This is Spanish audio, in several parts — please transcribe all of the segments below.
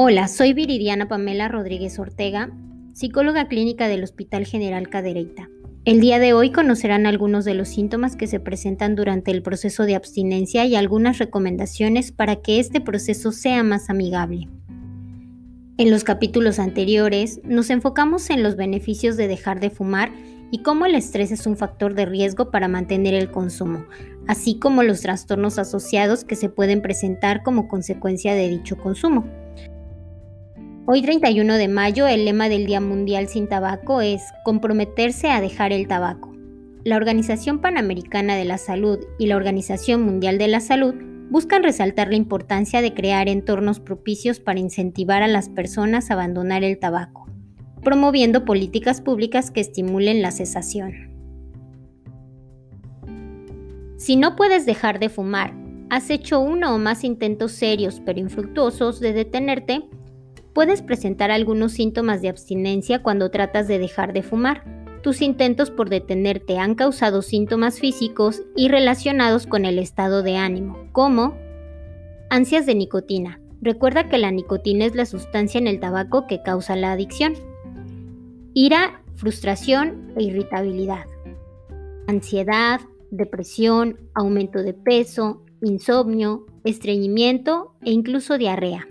Hola, soy Viridiana Pamela Rodríguez Ortega, psicóloga clínica del Hospital General Cadereyta. El día de hoy conocerán algunos de los síntomas que se presentan durante el proceso de abstinencia y algunas recomendaciones para que este proceso sea más amigable. En los capítulos anteriores nos enfocamos en los beneficios de dejar de fumar y cómo el estrés es un factor de riesgo para mantener el consumo, así como los trastornos asociados que se pueden presentar como consecuencia de dicho consumo. Hoy 31 de mayo el lema del Día Mundial sin Tabaco es comprometerse a dejar el tabaco. La Organización Panamericana de la Salud y la Organización Mundial de la Salud buscan resaltar la importancia de crear entornos propicios para incentivar a las personas a abandonar el tabaco, promoviendo políticas públicas que estimulen la cesación. Si no puedes dejar de fumar, has hecho uno o más intentos serios pero infructuosos de detenerte, Puedes presentar algunos síntomas de abstinencia cuando tratas de dejar de fumar. Tus intentos por detenerte han causado síntomas físicos y relacionados con el estado de ánimo, como ansias de nicotina. Recuerda que la nicotina es la sustancia en el tabaco que causa la adicción. Ira, frustración e irritabilidad. Ansiedad, depresión, aumento de peso, insomnio, estreñimiento e incluso diarrea.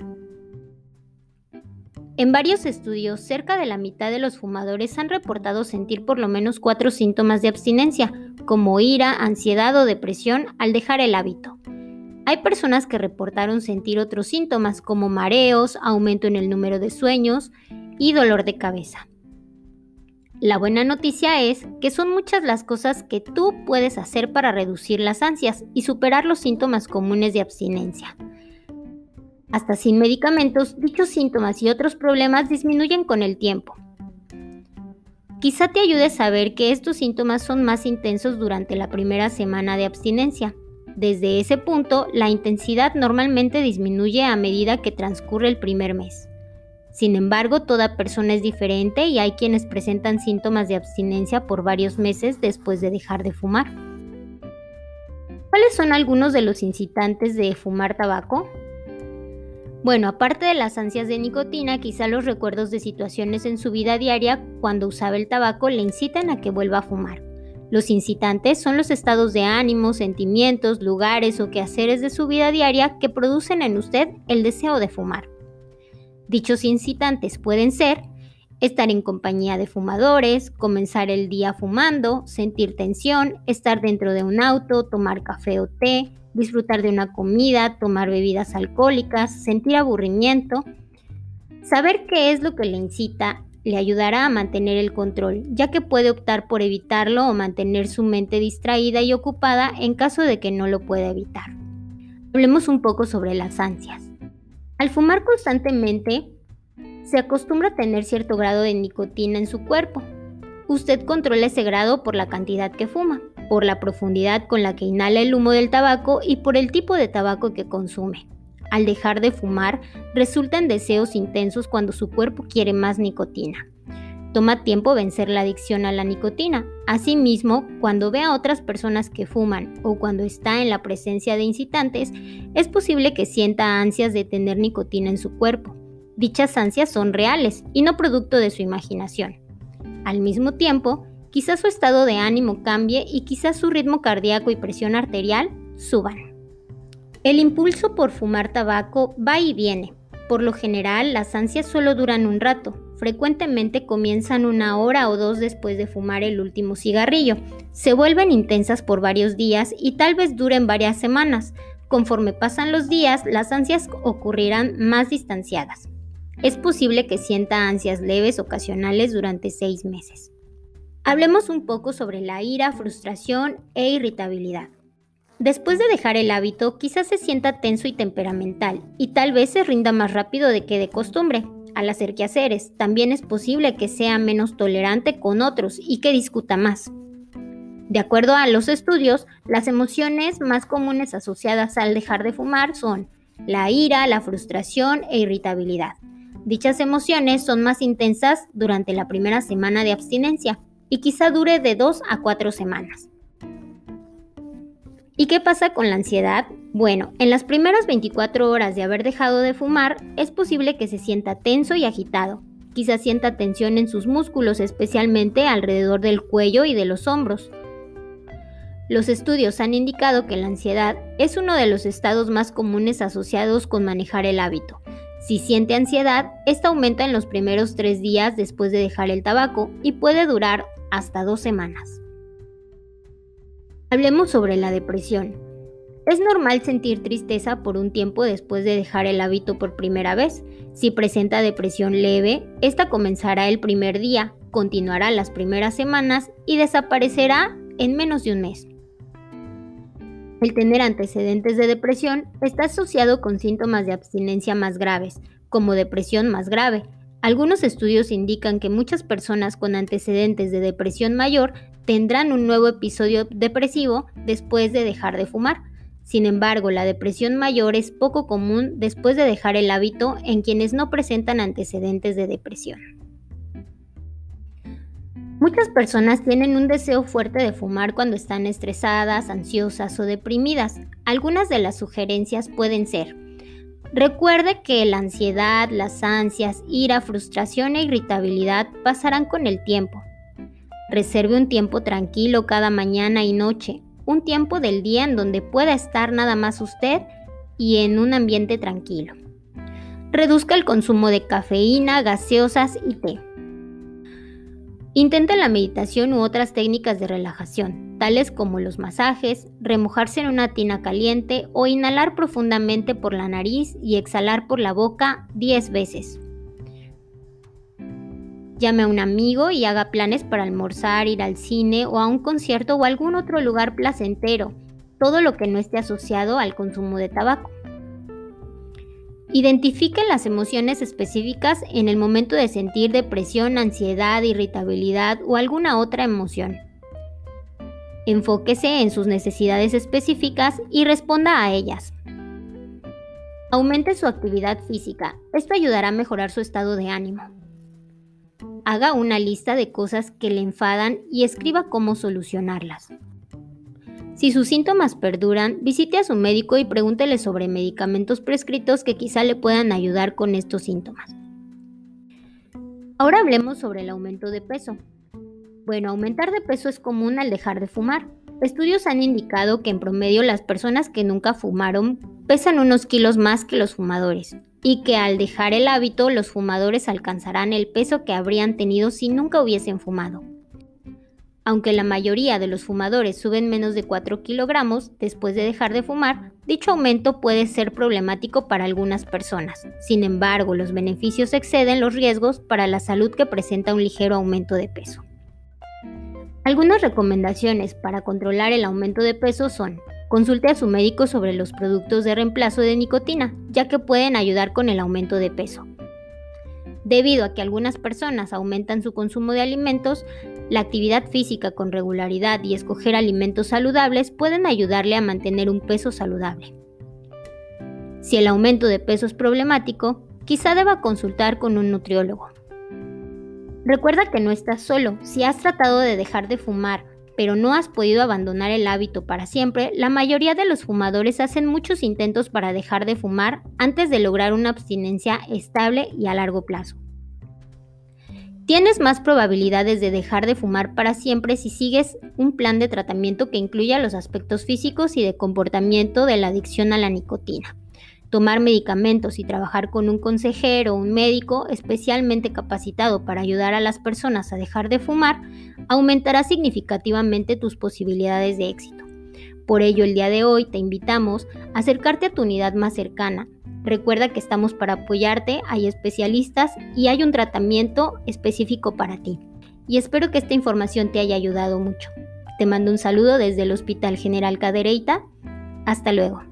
En varios estudios, cerca de la mitad de los fumadores han reportado sentir por lo menos cuatro síntomas de abstinencia, como ira, ansiedad o depresión al dejar el hábito. Hay personas que reportaron sentir otros síntomas como mareos, aumento en el número de sueños y dolor de cabeza. La buena noticia es que son muchas las cosas que tú puedes hacer para reducir las ansias y superar los síntomas comunes de abstinencia. Hasta sin medicamentos, dichos síntomas y otros problemas disminuyen con el tiempo. Quizá te ayude a saber que estos síntomas son más intensos durante la primera semana de abstinencia. Desde ese punto, la intensidad normalmente disminuye a medida que transcurre el primer mes. Sin embargo, toda persona es diferente y hay quienes presentan síntomas de abstinencia por varios meses después de dejar de fumar. ¿Cuáles son algunos de los incitantes de fumar tabaco? Bueno, aparte de las ansias de nicotina, quizá los recuerdos de situaciones en su vida diaria cuando usaba el tabaco le incitan a que vuelva a fumar. Los incitantes son los estados de ánimo, sentimientos, lugares o quehaceres de su vida diaria que producen en usted el deseo de fumar. Dichos incitantes pueden ser estar en compañía de fumadores, comenzar el día fumando, sentir tensión, estar dentro de un auto, tomar café o té, disfrutar de una comida, tomar bebidas alcohólicas, sentir aburrimiento. Saber qué es lo que le incita le ayudará a mantener el control, ya que puede optar por evitarlo o mantener su mente distraída y ocupada en caso de que no lo pueda evitar. Hablemos un poco sobre las ansias. Al fumar constantemente, se acostumbra a tener cierto grado de nicotina en su cuerpo. Usted controla ese grado por la cantidad que fuma por la profundidad con la que inhala el humo del tabaco y por el tipo de tabaco que consume. Al dejar de fumar, resultan deseos intensos cuando su cuerpo quiere más nicotina. Toma tiempo vencer la adicción a la nicotina. Asimismo, cuando ve a otras personas que fuman o cuando está en la presencia de incitantes, es posible que sienta ansias de tener nicotina en su cuerpo. Dichas ansias son reales y no producto de su imaginación. Al mismo tiempo, Quizás su estado de ánimo cambie y quizás su ritmo cardíaco y presión arterial suban. El impulso por fumar tabaco va y viene. Por lo general, las ansias solo duran un rato. Frecuentemente comienzan una hora o dos después de fumar el último cigarrillo. Se vuelven intensas por varios días y tal vez duren varias semanas. Conforme pasan los días, las ansias ocurrirán más distanciadas. Es posible que sienta ansias leves ocasionales durante seis meses. Hablemos un poco sobre la ira, frustración e irritabilidad. Después de dejar el hábito, quizás se sienta tenso y temperamental, y tal vez se rinda más rápido de que de costumbre. Al hacer quehaceres, también es posible que sea menos tolerante con otros y que discuta más. De acuerdo a los estudios, las emociones más comunes asociadas al dejar de fumar son la ira, la frustración e irritabilidad. Dichas emociones son más intensas durante la primera semana de abstinencia, y quizá dure de 2 a 4 semanas. ¿Y qué pasa con la ansiedad? Bueno, en las primeras 24 horas de haber dejado de fumar, es posible que se sienta tenso y agitado. Quizás sienta tensión en sus músculos, especialmente alrededor del cuello y de los hombros. Los estudios han indicado que la ansiedad es uno de los estados más comunes asociados con manejar el hábito. Si siente ansiedad, esta aumenta en los primeros tres días después de dejar el tabaco y puede durar hasta dos semanas. Hablemos sobre la depresión. Es normal sentir tristeza por un tiempo después de dejar el hábito por primera vez. Si presenta depresión leve, esta comenzará el primer día, continuará las primeras semanas y desaparecerá en menos de un mes. El tener antecedentes de depresión está asociado con síntomas de abstinencia más graves, como depresión más grave. Algunos estudios indican que muchas personas con antecedentes de depresión mayor tendrán un nuevo episodio depresivo después de dejar de fumar. Sin embargo, la depresión mayor es poco común después de dejar el hábito en quienes no presentan antecedentes de depresión. Muchas personas tienen un deseo fuerte de fumar cuando están estresadas, ansiosas o deprimidas. Algunas de las sugerencias pueden ser, recuerde que la ansiedad, las ansias, ira, frustración e irritabilidad pasarán con el tiempo. Reserve un tiempo tranquilo cada mañana y noche, un tiempo del día en donde pueda estar nada más usted y en un ambiente tranquilo. Reduzca el consumo de cafeína, gaseosas y té. Intente la meditación u otras técnicas de relajación, tales como los masajes, remojarse en una tina caliente o inhalar profundamente por la nariz y exhalar por la boca 10 veces. Llame a un amigo y haga planes para almorzar, ir al cine o a un concierto o algún otro lugar placentero, todo lo que no esté asociado al consumo de tabaco. Identifique las emociones específicas en el momento de sentir depresión, ansiedad, irritabilidad o alguna otra emoción. Enfóquese en sus necesidades específicas y responda a ellas. Aumente su actividad física. Esto ayudará a mejorar su estado de ánimo. Haga una lista de cosas que le enfadan y escriba cómo solucionarlas. Si sus síntomas perduran, visite a su médico y pregúntele sobre medicamentos prescritos que quizá le puedan ayudar con estos síntomas. Ahora hablemos sobre el aumento de peso. Bueno, aumentar de peso es común al dejar de fumar. Estudios han indicado que en promedio las personas que nunca fumaron pesan unos kilos más que los fumadores y que al dejar el hábito los fumadores alcanzarán el peso que habrían tenido si nunca hubiesen fumado. Aunque la mayoría de los fumadores suben menos de 4 kilogramos después de dejar de fumar, dicho aumento puede ser problemático para algunas personas. Sin embargo, los beneficios exceden los riesgos para la salud que presenta un ligero aumento de peso. Algunas recomendaciones para controlar el aumento de peso son Consulte a su médico sobre los productos de reemplazo de nicotina, ya que pueden ayudar con el aumento de peso. Debido a que algunas personas aumentan su consumo de alimentos, la actividad física con regularidad y escoger alimentos saludables pueden ayudarle a mantener un peso saludable. Si el aumento de peso es problemático, quizá deba consultar con un nutriólogo. Recuerda que no estás solo. Si has tratado de dejar de fumar pero no has podido abandonar el hábito para siempre, la mayoría de los fumadores hacen muchos intentos para dejar de fumar antes de lograr una abstinencia estable y a largo plazo. Tienes más probabilidades de dejar de fumar para siempre si sigues un plan de tratamiento que incluya los aspectos físicos y de comportamiento de la adicción a la nicotina tomar medicamentos y trabajar con un consejero o un médico especialmente capacitado para ayudar a las personas a dejar de fumar, aumentará significativamente tus posibilidades de éxito. Por ello, el día de hoy te invitamos a acercarte a tu unidad más cercana. Recuerda que estamos para apoyarte, hay especialistas y hay un tratamiento específico para ti. Y espero que esta información te haya ayudado mucho. Te mando un saludo desde el Hospital General Cadereyta. Hasta luego.